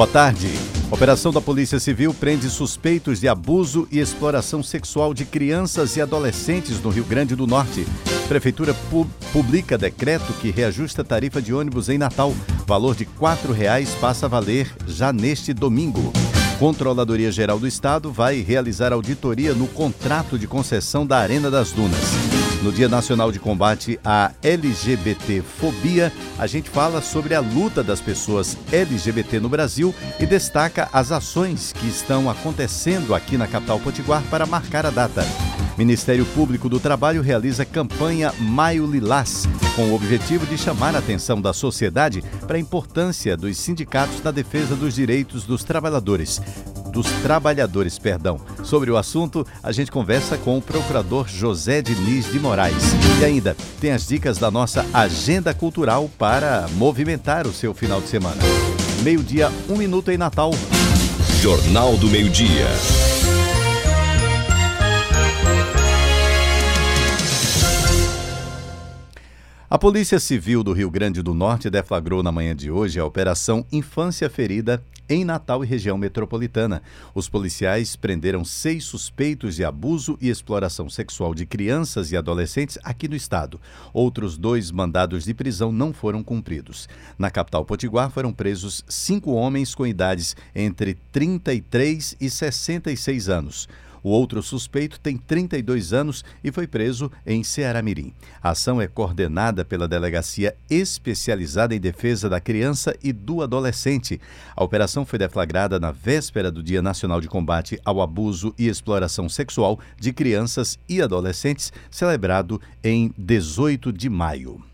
Boa tarde. Operação da Polícia Civil prende suspeitos de abuso e exploração sexual de crianças e adolescentes no Rio Grande do Norte. Prefeitura pu publica decreto que reajusta a tarifa de ônibus em Natal. Valor de R$ 4,00 passa a valer já neste domingo. Controladoria Geral do Estado vai realizar auditoria no contrato de concessão da Arena das Dunas. No Dia Nacional de Combate à LGBTfobia, a gente fala sobre a luta das pessoas LGBT no Brasil e destaca as ações que estão acontecendo aqui na capital potiguar para marcar a data. Ministério Público do Trabalho realiza campanha Maio Lilás, com o objetivo de chamar a atenção da sociedade para a importância dos sindicatos na defesa dos direitos dos trabalhadores dos trabalhadores, perdão. Sobre o assunto, a gente conversa com o procurador José Diniz de Moraes. E ainda tem as dicas da nossa agenda cultural para movimentar o seu final de semana. Meio-dia, um minuto em Natal. Jornal do Meio-Dia. A Polícia Civil do Rio Grande do Norte deflagrou na manhã de hoje a Operação Infância Ferida em Natal e região metropolitana. Os policiais prenderam seis suspeitos de abuso e exploração sexual de crianças e adolescentes aqui no estado. Outros dois mandados de prisão não foram cumpridos. Na capital potiguar foram presos cinco homens com idades entre 33 e 66 anos. O outro suspeito tem 32 anos e foi preso em Ceará-Mirim. A ação é coordenada pela Delegacia Especializada em Defesa da Criança e do Adolescente. A operação foi deflagrada na véspera do Dia Nacional de Combate ao Abuso e Exploração Sexual de Crianças e Adolescentes, celebrado em 18 de maio.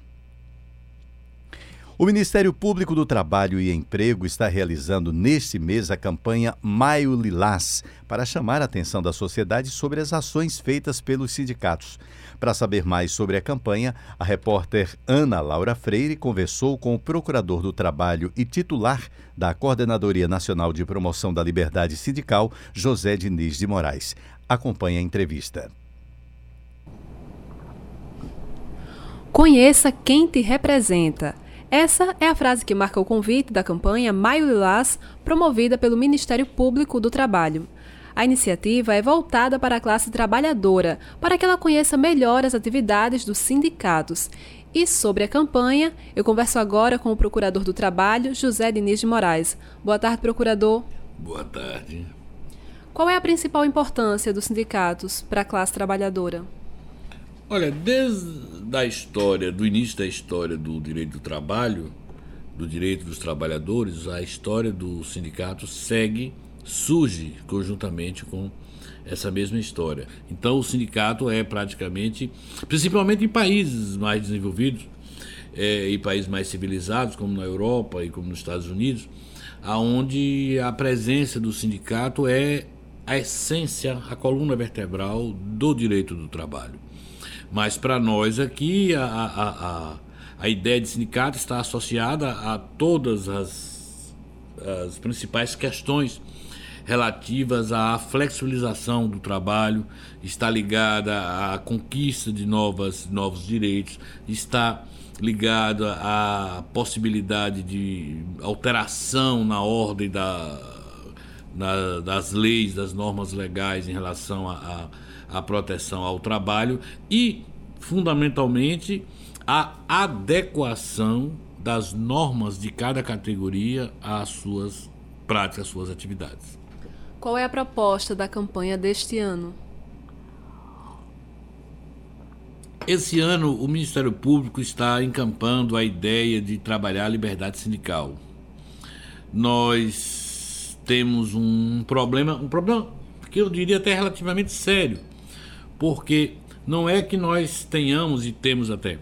O Ministério Público do Trabalho e Emprego está realizando neste mês a campanha Maio Lilás para chamar a atenção da sociedade sobre as ações feitas pelos sindicatos. Para saber mais sobre a campanha, a repórter Ana Laura Freire conversou com o procurador do Trabalho e titular da Coordenadoria Nacional de Promoção da Liberdade Sindical, José Diniz de Moraes. Acompanhe a entrevista. Conheça quem te representa. Essa é a frase que marca o convite da campanha Maio Lilás, promovida pelo Ministério Público do Trabalho. A iniciativa é voltada para a classe trabalhadora, para que ela conheça melhor as atividades dos sindicatos. E sobre a campanha, eu converso agora com o Procurador do Trabalho, José Diniz de Moraes. Boa tarde, procurador. Boa tarde. Qual é a principal importância dos sindicatos para a classe trabalhadora? Olha, desde a história, do início da história do direito do trabalho, do direito dos trabalhadores, a história do sindicato segue, surge conjuntamente com essa mesma história. Então, o sindicato é praticamente, principalmente em países mais desenvolvidos é, e países mais civilizados, como na Europa e como nos Estados Unidos, aonde a presença do sindicato é a essência, a coluna vertebral do direito do trabalho. Mas para nós aqui, a, a, a, a, ideia de sindicato está associada a todas as, as principais questões relativas à flexibilização do trabalho, está ligada à conquista de novas, novos direitos, está ligada à possibilidade de alteração na ordem da, na, das leis, das normas legais em relação a, a a proteção ao trabalho e, fundamentalmente, a adequação das normas de cada categoria às suas práticas, às suas atividades. Qual é a proposta da campanha deste ano? Esse ano, o Ministério Público está encampando a ideia de trabalhar a liberdade sindical. Nós temos um problema, um problema que eu diria até relativamente sério, porque não é que nós tenhamos e temos até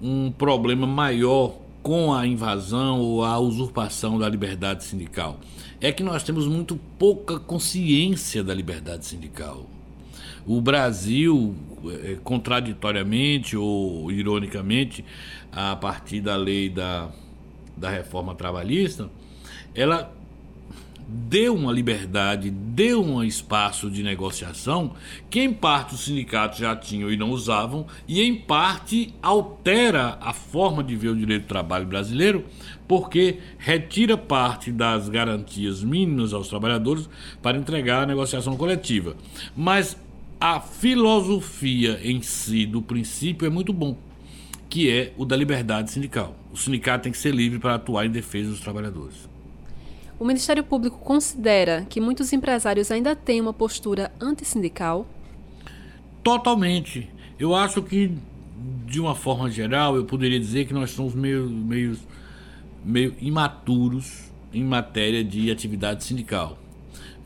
um problema maior com a invasão ou a usurpação da liberdade sindical. É que nós temos muito pouca consciência da liberdade sindical. O Brasil, é, contraditoriamente ou ironicamente, a partir da lei da, da reforma trabalhista, ela deu uma liberdade, deu um espaço de negociação que em parte os sindicatos já tinham e não usavam, e em parte altera a forma de ver o direito do trabalho brasileiro, porque retira parte das garantias mínimas aos trabalhadores para entregar a negociação coletiva. Mas a filosofia em si do princípio é muito bom, que é o da liberdade sindical. O sindicato tem que ser livre para atuar em defesa dos trabalhadores. O Ministério Público considera que muitos empresários ainda têm uma postura antissindical? Totalmente. Eu acho que, de uma forma geral, eu poderia dizer que nós somos meio, meio, meio imaturos em matéria de atividade sindical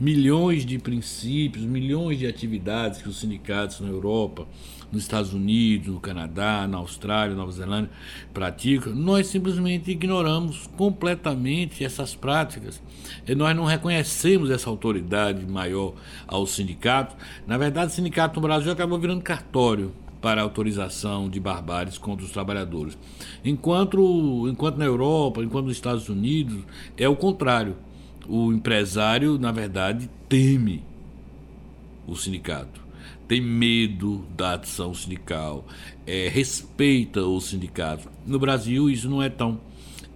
milhões de princípios, milhões de atividades que os sindicatos na Europa, nos Estados Unidos, no Canadá, na Austrália, Nova Zelândia praticam, nós simplesmente ignoramos completamente essas práticas. E nós não reconhecemos essa autoridade maior aos sindicatos. Na verdade, o sindicato no Brasil acabou virando cartório para autorização de barbáries contra os trabalhadores. Enquanto, enquanto na Europa, enquanto nos Estados Unidos, é o contrário o empresário, na verdade, teme o sindicato, tem medo da ação sindical, é, respeita o sindicato. No Brasil, isso não é tão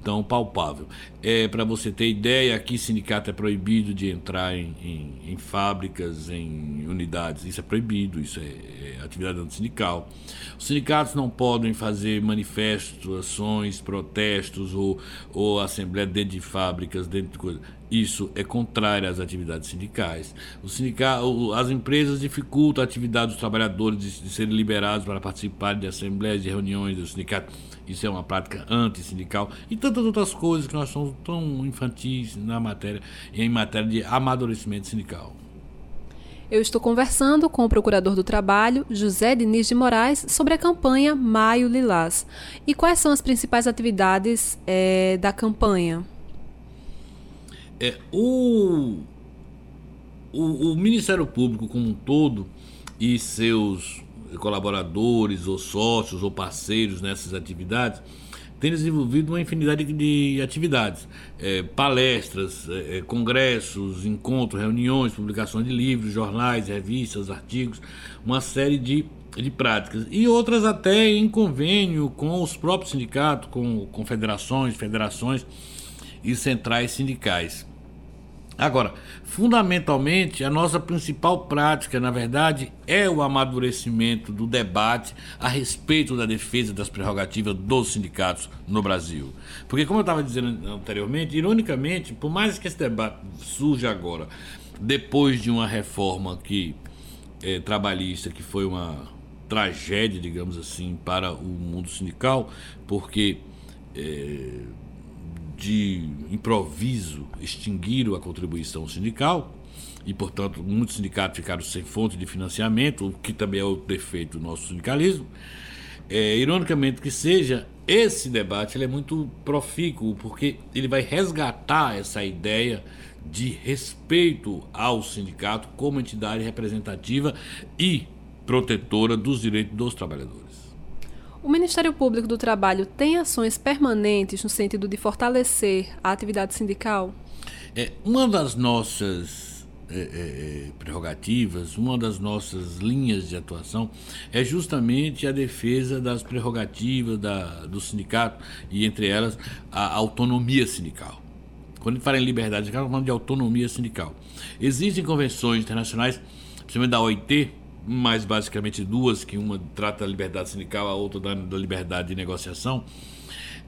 tão palpável. É, Para você ter ideia, aqui sindicato é proibido de entrar em, em, em fábricas, em unidades. Isso é proibido, isso é, é atividade sindical. Os sindicatos não podem fazer manifestos, ações, protestos ou, ou assembleia dentro de fábricas, dentro de coisas. Isso é contrário às atividades sindicais. O sindical, as empresas dificultam a atividade dos trabalhadores de, de serem liberados para participar de assembleias, de reuniões do sindicato. Isso é uma prática antissindical e tantas outras coisas que nós somos tão infantis na matéria, em matéria de amadurecimento sindical. Eu estou conversando com o Procurador do Trabalho, José Diniz de Moraes, sobre a campanha Maio Lilás. E quais são as principais atividades é, da campanha? É, o, o, o Ministério Público como um todo e seus colaboradores ou sócios ou parceiros nessas atividades têm desenvolvido uma infinidade de atividades, é, palestras, é, é, congressos, encontros, reuniões, publicações de livros, jornais, revistas, artigos, uma série de, de práticas e outras até em convênio com os próprios sindicatos, com confederações, federações e centrais sindicais. Agora, fundamentalmente, a nossa principal prática, na verdade, é o amadurecimento do debate a respeito da defesa das prerrogativas dos sindicatos no Brasil. Porque, como eu estava dizendo anteriormente, ironicamente, por mais que esse debate surja agora, depois de uma reforma que é, trabalhista, que foi uma tragédia, digamos assim, para o mundo sindical, porque é, de improviso extinguiram a contribuição sindical e, portanto, muitos sindicatos ficaram sem fonte de financiamento, o que também é o defeito do nosso sindicalismo. É, ironicamente que seja, esse debate é muito profícuo, porque ele vai resgatar essa ideia de respeito ao sindicato como entidade representativa e protetora dos direitos dos trabalhadores. O Ministério Público do Trabalho tem ações permanentes no sentido de fortalecer a atividade sindical? É, uma das nossas é, é, é, prerrogativas, uma das nossas linhas de atuação é justamente a defesa das prerrogativas da, do sindicato e, entre elas, a autonomia sindical. Quando a gente fala em liberdade sindical, estamos falando de autonomia sindical. Existem convenções internacionais, principalmente da OIT, mais basicamente duas, que uma trata da liberdade sindical, a outra da, da liberdade de negociação,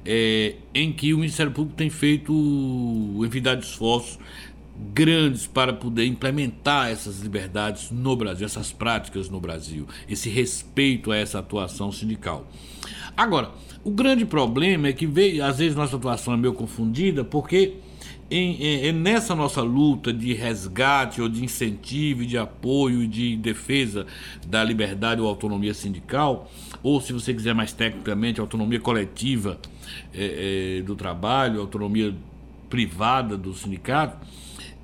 é, em que o Ministério Público tem feito infinidade de esforços grandes para poder implementar essas liberdades no Brasil, essas práticas no Brasil, esse respeito a essa atuação sindical. Agora, o grande problema é que às vezes nossa atuação é meio confundida, porque em, em, nessa nossa luta de resgate ou de incentivo, de apoio de defesa da liberdade ou autonomia sindical, ou se você quiser mais tecnicamente, autonomia coletiva é, é, do trabalho, autonomia privada do sindicato,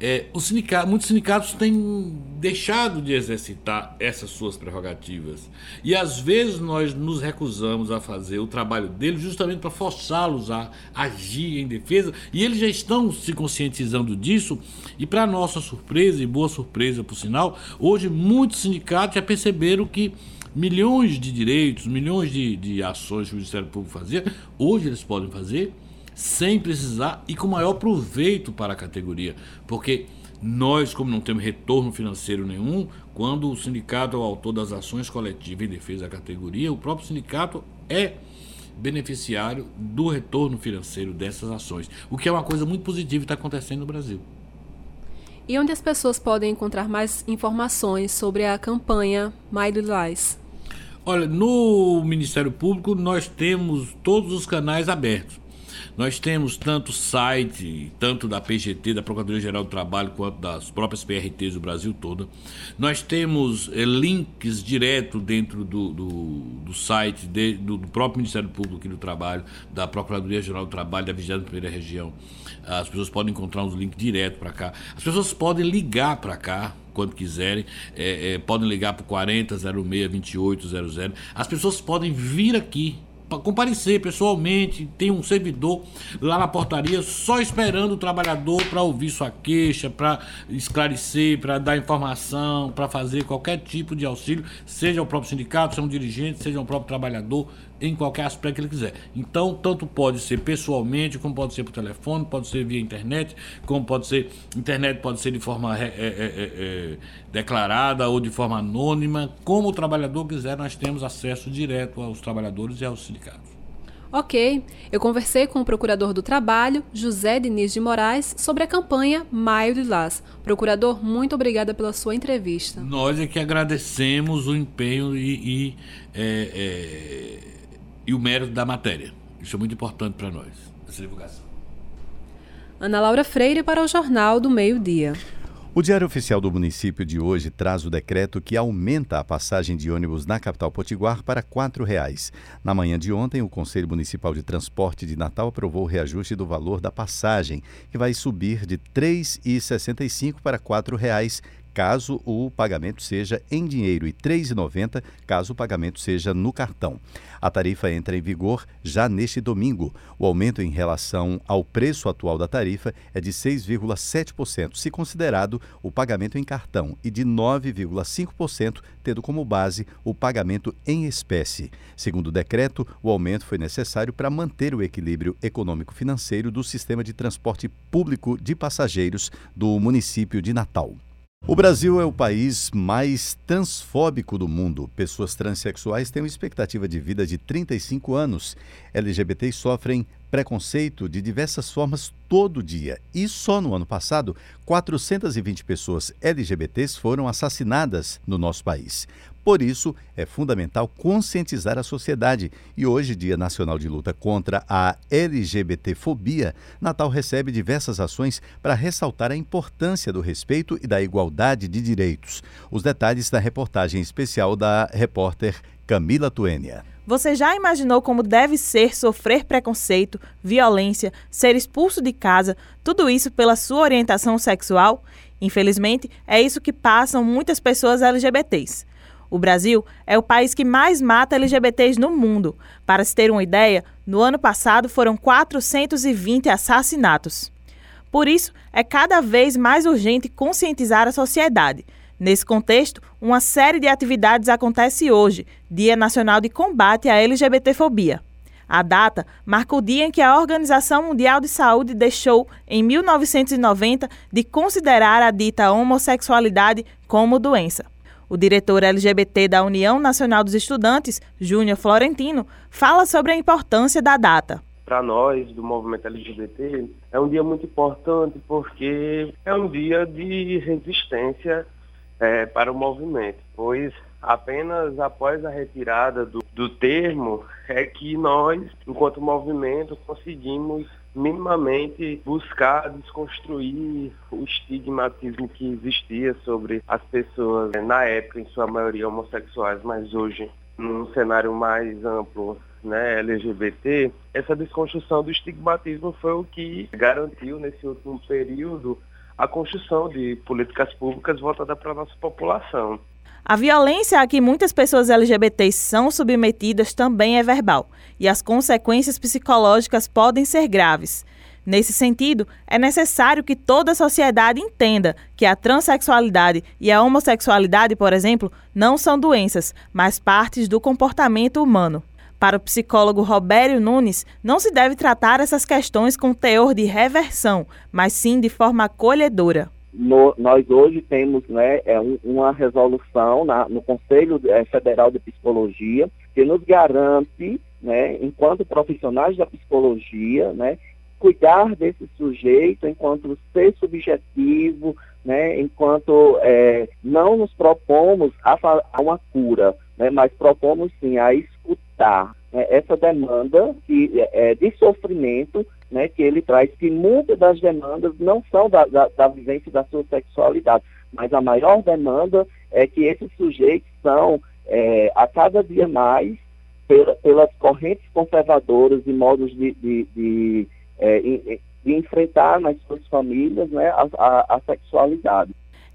é, os sindicatos, muitos sindicatos têm deixado de exercitar essas suas prerrogativas. E às vezes nós nos recusamos a fazer o trabalho deles justamente para forçá-los a agir em defesa. E eles já estão se conscientizando disso. E para nossa surpresa, e boa surpresa por sinal, hoje muitos sindicatos já perceberam que milhões de direitos, milhões de, de ações que o Ministério Público fazia, hoje eles podem fazer sem precisar e com maior proveito para a categoria, porque nós, como não temos retorno financeiro nenhum, quando o sindicato é o autor das ações coletivas em defesa da categoria, o próprio sindicato é beneficiário do retorno financeiro dessas ações, o que é uma coisa muito positiva que está acontecendo no Brasil. E onde as pessoas podem encontrar mais informações sobre a campanha My Lilás? Olha, no Ministério Público nós temos todos os canais abertos. Nós temos tanto site, tanto da PGT, da Procuradoria-Geral do Trabalho, quanto das próprias PRTs do Brasil todo. Nós temos é, links direto dentro do, do, do site de, do, do, próprio Ministério Público e do Trabalho, da Procuradoria-Geral do Trabalho, da 21ª Região. As pessoas podem encontrar uns links direto para cá. As pessoas podem ligar para cá, quando quiserem. É, é, podem ligar para 40 06 2800. As pessoas podem vir aqui comparecer pessoalmente, tem um servidor lá na portaria só esperando o trabalhador para ouvir sua queixa, para esclarecer, para dar informação, para fazer qualquer tipo de auxílio, seja o próprio sindicato, seja um dirigente, seja o próprio trabalhador, em qualquer aspecto que ele quiser. Então, tanto pode ser pessoalmente, como pode ser por telefone, pode ser via internet, como pode ser. Internet pode ser de forma é, é, é, declarada ou de forma anônima. Como o trabalhador quiser, nós temos acesso direto aos trabalhadores e aos sindicatos. Ok, eu conversei com o procurador do Trabalho, José Diniz de Moraes, sobre a campanha Maio de Las. Procurador, muito obrigada pela sua entrevista. Nós é que agradecemos o empenho e, e é, é e o mérito da matéria. Isso é muito importante para nós, essa divulgação. Ana Laura Freire para o Jornal do Meio-Dia. O Diário Oficial do município de hoje traz o decreto que aumenta a passagem de ônibus na capital potiguar para R$ 4,00. Na manhã de ontem, o Conselho Municipal de Transporte de Natal aprovou o reajuste do valor da passagem, que vai subir de R$ 3,65 para R$ 4,00 caso o pagamento seja em dinheiro e R$ 3,90 caso o pagamento seja no cartão. A tarifa entra em vigor já neste domingo. O aumento em relação ao preço atual da tarifa é de 6,7%, se considerado o pagamento em cartão, e de 9,5%, tendo como base o pagamento em espécie. Segundo o decreto, o aumento foi necessário para manter o equilíbrio econômico-financeiro do sistema de transporte público de passageiros do município de Natal. O Brasil é o país mais transfóbico do mundo. Pessoas transexuais têm uma expectativa de vida de 35 anos. LGBTs sofrem preconceito de diversas formas todo dia. E só no ano passado, 420 pessoas LGBTs foram assassinadas no nosso país. Por isso, é fundamental conscientizar a sociedade. E hoje, Dia Nacional de Luta contra a LGBTfobia, Natal recebe diversas ações para ressaltar a importância do respeito e da igualdade de direitos. Os detalhes da reportagem especial da repórter Camila Tuênia. Você já imaginou como deve ser sofrer preconceito, violência, ser expulso de casa, tudo isso pela sua orientação sexual? Infelizmente, é isso que passam muitas pessoas LGBTs. O Brasil é o país que mais mata LGBTs no mundo. Para se ter uma ideia, no ano passado foram 420 assassinatos. Por isso, é cada vez mais urgente conscientizar a sociedade. Nesse contexto, uma série de atividades acontece hoje, Dia Nacional de Combate à LGBTfobia. A data marca o dia em que a Organização Mundial de Saúde deixou, em 1990, de considerar a dita homossexualidade como doença. O diretor LGBT da União Nacional dos Estudantes, Júnior Florentino, fala sobre a importância da data. Para nós, do movimento LGBT, é um dia muito importante porque é um dia de resistência é, para o movimento, pois apenas após a retirada do, do termo é que nós, enquanto movimento, conseguimos minimamente buscar desconstruir o estigmatismo que existia sobre as pessoas, na época, em sua maioria homossexuais, mas hoje, num cenário mais amplo, né, LGBT, essa desconstrução do estigmatismo foi o que garantiu nesse último período a construção de políticas públicas voltadas para a nossa população. A violência a que muitas pessoas LGBTs são submetidas também é verbal, e as consequências psicológicas podem ser graves. Nesse sentido, é necessário que toda a sociedade entenda que a transexualidade e a homossexualidade, por exemplo, não são doenças, mas partes do comportamento humano. Para o psicólogo Robério Nunes, não se deve tratar essas questões com teor de reversão, mas sim de forma acolhedora. No, nós hoje temos né, é um, uma resolução na, no Conselho é, Federal de Psicologia que nos garante, né, enquanto profissionais da psicologia, né, cuidar desse sujeito enquanto ser subjetivo, né, enquanto é, não nos propomos a, a uma cura, né, mas propomos sim a escutar né, essa demanda que, é, de sofrimento né, que ele traz, que muitas das demandas não são da, da, da vivência da sua sexualidade, mas a maior demanda é que esses sujeitos são, é, a cada dia mais, pela, pelas correntes conservadoras e modos de, de, de, é, de enfrentar nas suas famílias né, a, a, a sexualidade.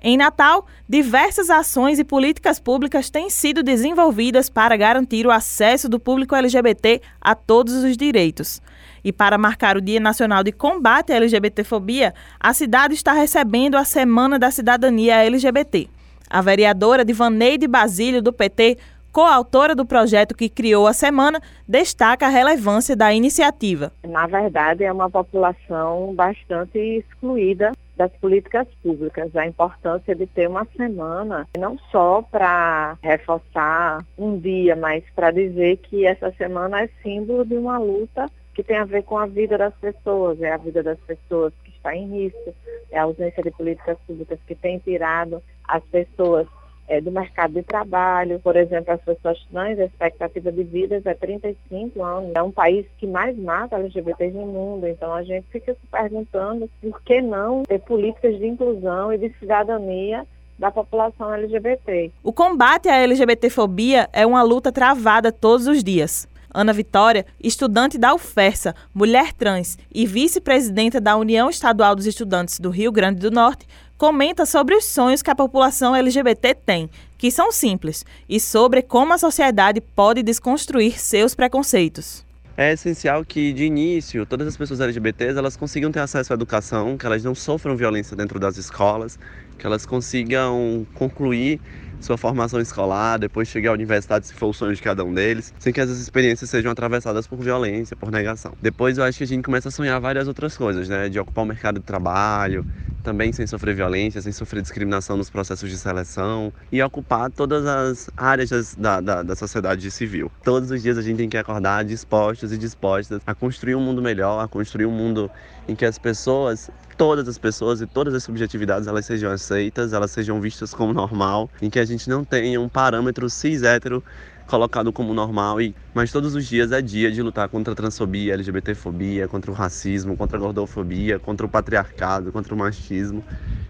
Em Natal, diversas ações e políticas públicas têm sido desenvolvidas para garantir o acesso do público LGBT a todos os direitos. E para marcar o Dia Nacional de Combate à LGBTfobia, a cidade está recebendo a Semana da Cidadania LGBT. A vereadora Divaneide Basílio, do PT, coautora do projeto que criou a semana, destaca a relevância da iniciativa. Na verdade, é uma população bastante excluída das políticas públicas, a importância de ter uma semana, não só para reforçar um dia, mas para dizer que essa semana é símbolo de uma luta que tem a ver com a vida das pessoas, é a vida das pessoas que está em risco, é a ausência de políticas públicas que tem tirado as pessoas é, do mercado de trabalho. Por exemplo, as pessoas trans, a expectativa de vida é 35 anos. É um país que mais mata LGBTs no mundo. Então a gente fica se perguntando por que não ter políticas de inclusão e de cidadania da população LGBT. O combate à LGBTfobia é uma luta travada todos os dias. Ana Vitória, estudante da UFERSA, mulher trans e vice-presidenta da União Estadual dos Estudantes do Rio Grande do Norte, comenta sobre os sonhos que a população LGBT tem, que são simples, e sobre como a sociedade pode desconstruir seus preconceitos. É essencial que, de início, todas as pessoas LGBTs elas consigam ter acesso à educação, que elas não sofram violência dentro das escolas, que elas consigam concluir sua formação escolar, depois chegar à universidade, se for o sonho de cada um deles, sem que essas experiências sejam atravessadas por violência, por negação. Depois eu acho que a gente começa a sonhar várias outras coisas, né? De ocupar o mercado de trabalho, também sem sofrer violência, sem sofrer discriminação nos processos de seleção e ocupar todas as áreas da, da, da sociedade civil. Todos os dias a gente tem que acordar dispostos e dispostas a construir um mundo melhor, a construir um mundo em que as pessoas, todas as pessoas e todas as subjetividades elas sejam aceitas, elas sejam vistas como normal, em que a gente não tenha um parâmetro cis hétero colocado como normal, e mas todos os dias é dia de lutar contra a transfobia, LGBTfobia, contra o racismo, contra a gordofobia, contra o patriarcado, contra o machismo,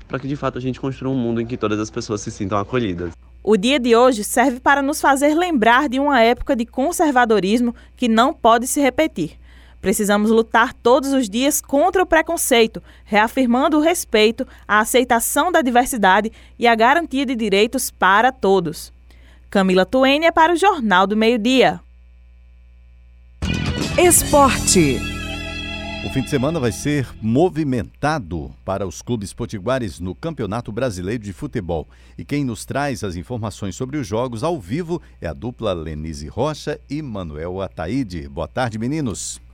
para que de fato a gente construa um mundo em que todas as pessoas se sintam acolhidas. O dia de hoje serve para nos fazer lembrar de uma época de conservadorismo que não pode se repetir. Precisamos lutar todos os dias contra o preconceito, reafirmando o respeito, a aceitação da diversidade e a garantia de direitos para todos. Camila Tuênia para o Jornal do Meio-Dia. Esporte. O fim de semana vai ser movimentado para os clubes potiguares no Campeonato Brasileiro de Futebol. E quem nos traz as informações sobre os jogos ao vivo é a dupla Lenise Rocha e Manuel Ataíde. Boa tarde, meninos.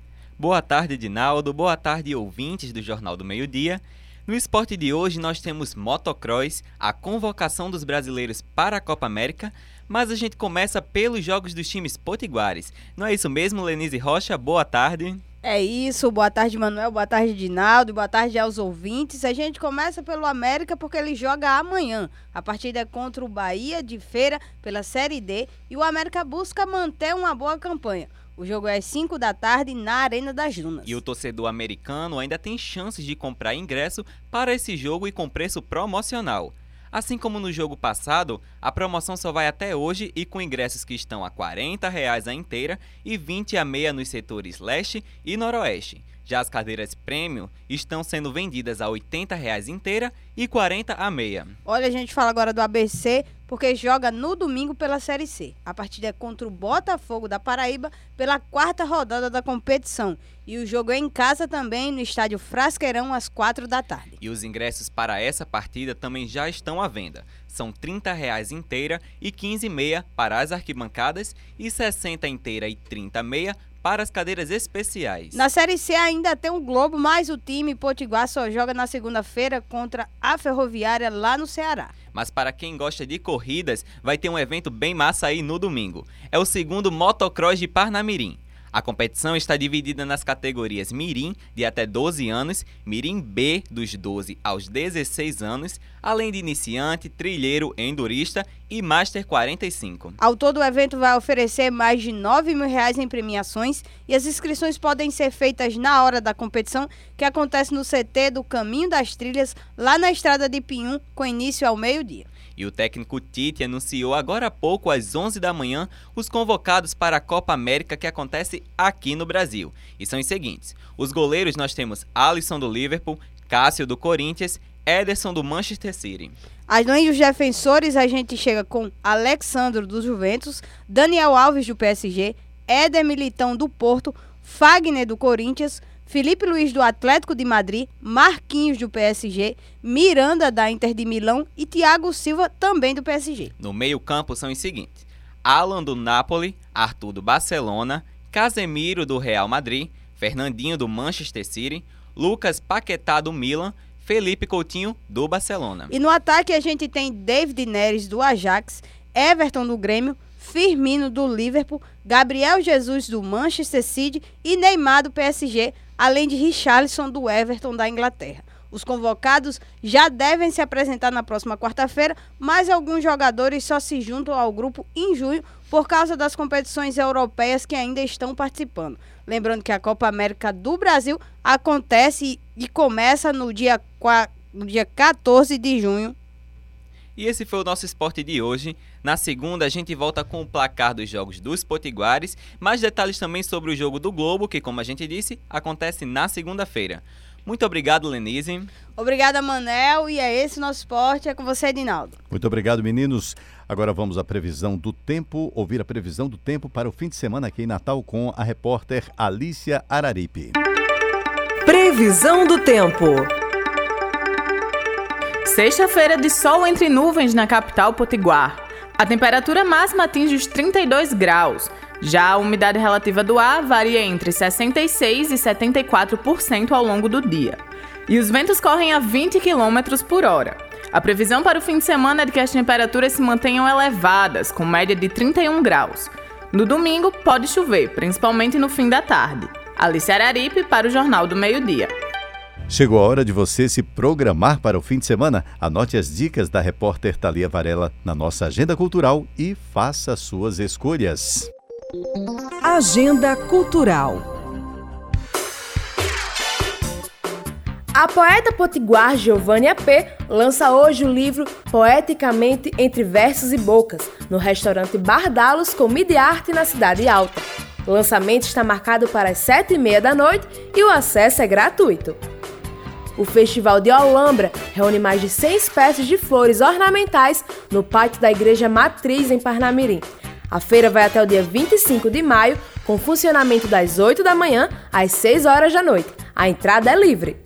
Boa tarde, Dinaldo. Boa tarde, ouvintes do Jornal do Meio-Dia. No esporte de hoje nós temos motocross, a convocação dos brasileiros para a Copa América, mas a gente começa pelos jogos dos times potiguares. Não é isso mesmo, Lenise Rocha? Boa tarde. É isso, boa tarde Manuel, boa tarde Dinaldo, boa tarde aos ouvintes. A gente começa pelo América porque ele joga amanhã. A partida é contra o Bahia de Feira pela Série D e o América busca manter uma boa campanha. O jogo é às 5 da tarde na Arena das Dunas. E o torcedor americano ainda tem chances de comprar ingresso para esse jogo e com preço promocional. Assim como no jogo passado, a promoção só vai até hoje e com ingressos que estão a 40 reais a inteira e 20 a meia nos setores leste e noroeste. Já as cadeiras premium estão sendo vendidas a 80 reais inteira e R$ 40 a meia. Olha, a gente fala agora do ABC, porque joga no domingo pela Série C. A partida é contra o Botafogo da Paraíba pela quarta rodada da competição. E o jogo é em casa também, no estádio Frasqueirão, às quatro da tarde. E os ingressos para essa partida também já estão à venda. São 30 reais inteira e R$ 15 meia para as arquibancadas e R$ 60 inteira e R$ 30 meia para as cadeiras especiais. Na Série C ainda tem o Globo, mas o time Potiguar só joga na segunda-feira contra a Ferroviária lá no Ceará. Mas para quem gosta de corridas, vai ter um evento bem massa aí no domingo. É o segundo Motocross de Parnamirim. A competição está dividida nas categorias Mirim, de até 12 anos, Mirim B, dos 12 aos 16 anos, além de iniciante, trilheiro, endurista e Master 45. Ao todo, o evento vai oferecer mais de 9 mil reais em premiações e as inscrições podem ser feitas na hora da competição, que acontece no CT do Caminho das Trilhas, lá na estrada de Pinhum, com início ao meio-dia. E o técnico Tite anunciou agora há pouco, às 11 da manhã, os convocados para a Copa América que acontece aqui no Brasil. E são os seguintes: os goleiros nós temos Alisson do Liverpool, Cássio do Corinthians, Ederson do Manchester City. Além dos defensores, a gente chega com Alexandro do Juventus, Daniel Alves do PSG, Éder Militão do Porto, Fagner do Corinthians, Felipe Luiz do Atlético de Madrid, Marquinhos do PSG, Miranda da Inter de Milão e Thiago Silva também do PSG. No meio-campo são os seguintes: Alan do Napoli, Arthur do Barcelona, Casemiro do Real Madrid, Fernandinho do Manchester City, Lucas Paquetá do Milan, Felipe Coutinho do Barcelona. E no ataque a gente tem David Neres do Ajax, Everton do Grêmio, Firmino do Liverpool, Gabriel Jesus do Manchester City e Neymar do PSG, além de Richarlison do Everton da Inglaterra. Os convocados já devem se apresentar na próxima quarta-feira, mas alguns jogadores só se juntam ao grupo em junho por causa das competições europeias que ainda estão participando. Lembrando que a Copa América do Brasil acontece e começa no dia, no dia 14 de junho e esse foi o nosso esporte de hoje. Na segunda, a gente volta com o placar dos jogos dos Potiguares, mais detalhes também sobre o jogo do Globo, que, como a gente disse, acontece na segunda-feira. Muito obrigado, Lenise. Obrigada, Manel. E é esse o nosso esporte. É com você, Edinaldo. Muito obrigado, meninos. Agora vamos à previsão do tempo, ouvir a previsão do tempo para o fim de semana aqui em Natal com a repórter Alícia Araripe. Previsão do tempo. Sexta-feira de sol entre nuvens na capital potiguar. A temperatura máxima atinge os 32 graus. Já a umidade relativa do ar varia entre 66% e 74% ao longo do dia. E os ventos correm a 20 km por hora. A previsão para o fim de semana é de que as temperaturas se mantenham elevadas, com média de 31 graus. No domingo, pode chover, principalmente no fim da tarde. Alice Araripe para o Jornal do Meio-Dia. Chegou a hora de você se programar para o fim de semana. Anote as dicas da repórter Thalia Varela na nossa agenda cultural e faça suas escolhas. Agenda Cultural A poeta potiguar Giovanni P. lança hoje o livro Poeticamente Entre Versos e Bocas, no restaurante Bardalos Comida e Arte na Cidade Alta. O lançamento está marcado para as sete e meia da noite e o acesso é gratuito. O Festival de Olambra reúne mais de 100 espécies de flores ornamentais no pátio da Igreja Matriz em Parnamirim. A feira vai até o dia 25 de maio, com funcionamento das 8 da manhã às 6 horas da noite. A entrada é livre.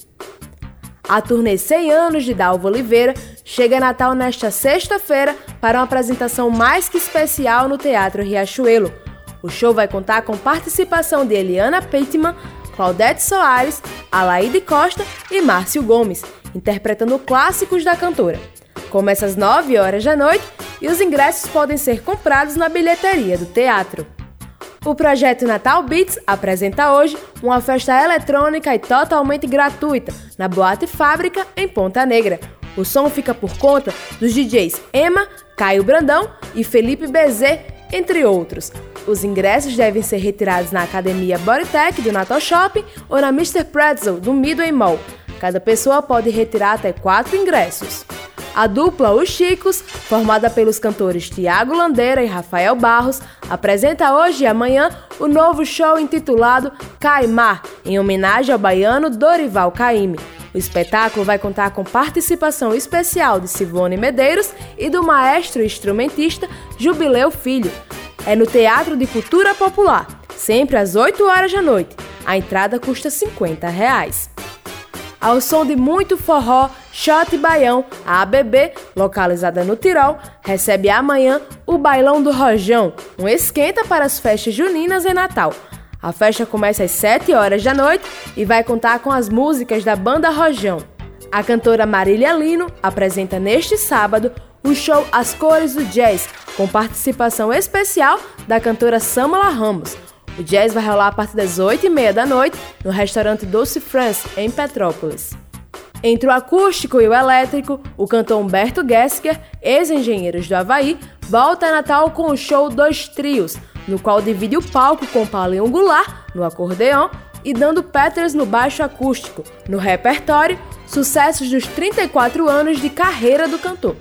A turnê 100 anos de Dalva Oliveira chega a Natal nesta sexta-feira para uma apresentação mais que especial no Teatro Riachuelo. O show vai contar com participação de Eliana Peitman, Claudete Soares, Alaide Costa e Márcio Gomes, interpretando clássicos da cantora. Começa às 9 horas da noite e os ingressos podem ser comprados na bilheteria do teatro. O projeto Natal Beats apresenta hoje uma festa eletrônica e totalmente gratuita na Boate Fábrica, em Ponta Negra. O som fica por conta dos DJs Emma, Caio Brandão e Felipe Bezet, entre outros. Os ingressos devem ser retirados na Academia Bodytech do Natal Shopping ou na Mr. Pretzel do Midway Mall. Cada pessoa pode retirar até quatro ingressos. A dupla Os Chicos, formada pelos cantores Tiago Landeira e Rafael Barros, apresenta hoje e amanhã o novo show intitulado Caimar, em homenagem ao baiano Dorival Caymmi. O espetáculo vai contar com participação especial de Sivone Medeiros e do maestro instrumentista Jubileu Filho. É no Teatro de Cultura Popular, sempre às 8 horas da noite. A entrada custa 50 reais. Ao som de muito forró, Shot Baião, a ABB, localizada no Tirol, recebe amanhã o Bailão do Rojão, um esquenta para as festas juninas e Natal. A festa começa às 7 horas da noite e vai contar com as músicas da banda Rojão. A cantora Marília Lino apresenta neste sábado o show As Cores do Jazz, com participação especial da cantora Samala Ramos. O jazz vai rolar a partir das 8h30 da noite no restaurante Doce France, em Petrópolis. Entre o acústico e o elétrico, o cantor Humberto Gesker, ex-engenheiros do Havaí, volta a Natal com o show Dois Trios, no qual divide o palco com Paulinho Goulart no acordeão e dando Peters no baixo acústico. No repertório, sucessos dos 34 anos de carreira do cantor.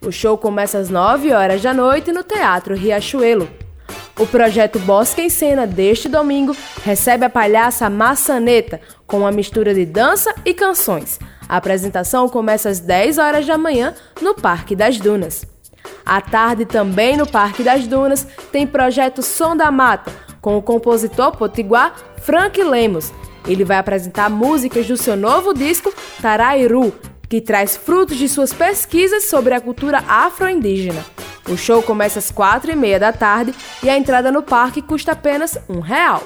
O show começa às 9 horas da noite no Teatro Riachuelo. O projeto Bosque em Cena deste domingo recebe a palhaça Maçaneta com uma mistura de dança e canções. A apresentação começa às 10 horas da manhã no Parque das Dunas. À tarde, também no Parque das Dunas, tem projeto Som da Mata, com o compositor potiguar Frank Lemos. Ele vai apresentar músicas do seu novo disco Tarairu, que traz frutos de suas pesquisas sobre a cultura afro-indígena. O show começa às quatro e meia da tarde e a entrada no parque custa apenas um real.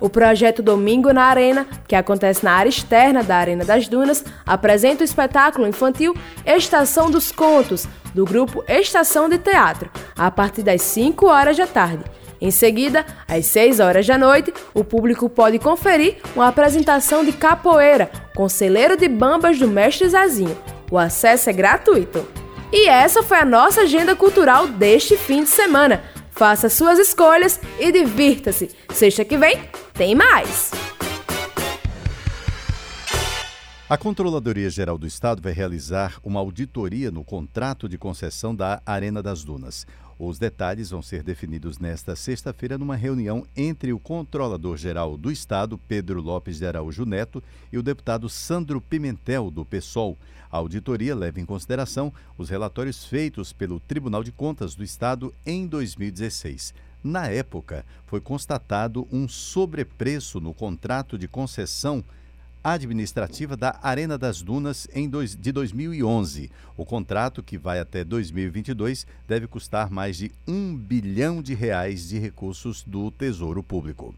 O projeto Domingo na Arena, que acontece na área externa da Arena das Dunas, apresenta o espetáculo infantil Estação dos Contos, do grupo Estação de Teatro, a partir das 5 horas da tarde. Em seguida, às 6 horas da noite, o público pode conferir uma apresentação de capoeira com celeiro de bambas do Mestre Zazinho. O acesso é gratuito. E essa foi a nossa agenda cultural deste fim de semana. Faça suas escolhas e divirta-se. Sexta que vem tem mais! A Controladoria Geral do Estado vai realizar uma auditoria no contrato de concessão da Arena das Dunas. Os detalhes vão ser definidos nesta sexta-feira numa reunião entre o Controlador-Geral do Estado, Pedro Lopes de Araújo Neto, e o deputado Sandro Pimentel, do PSOL. A auditoria leva em consideração os relatórios feitos pelo Tribunal de Contas do Estado em 2016. Na época, foi constatado um sobrepreço no contrato de concessão administrativa da Arena das Dunas em dois, de 2011. O contrato, que vai até 2022, deve custar mais de um bilhão de reais de recursos do Tesouro Público.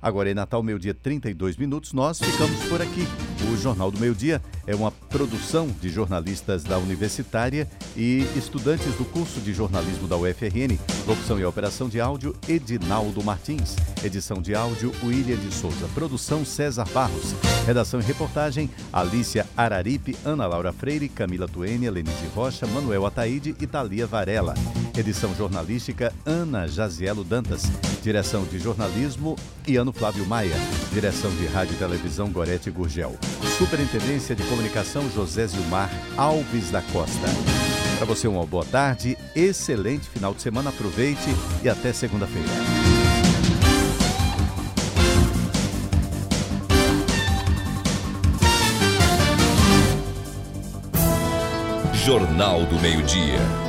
Agora é Natal, meio-dia, 32 minutos. Nós ficamos por aqui. O Jornal do Meio-Dia é uma produção de jornalistas da Universitária e estudantes do curso de jornalismo da UFRN. Locução e operação de áudio, Edinaldo Martins. Edição de áudio, William de Souza. Produção, César Barros. Redação e reportagem, Alícia Araripe, Ana Laura Freire, Camila Tuênia, Lenise Rocha, Manuel Ataíde e Thalia Varela. Edição jornalística, Ana Jazielo Dantas. Direção de jornalismo, Iano Flávio Maia. Direção de rádio e televisão, Gorete Gurgel. Superintendência de Comunicação José Zilmar Alves da Costa. Para você, uma boa tarde, excelente final de semana, aproveite e até segunda-feira. Jornal do Meio-Dia.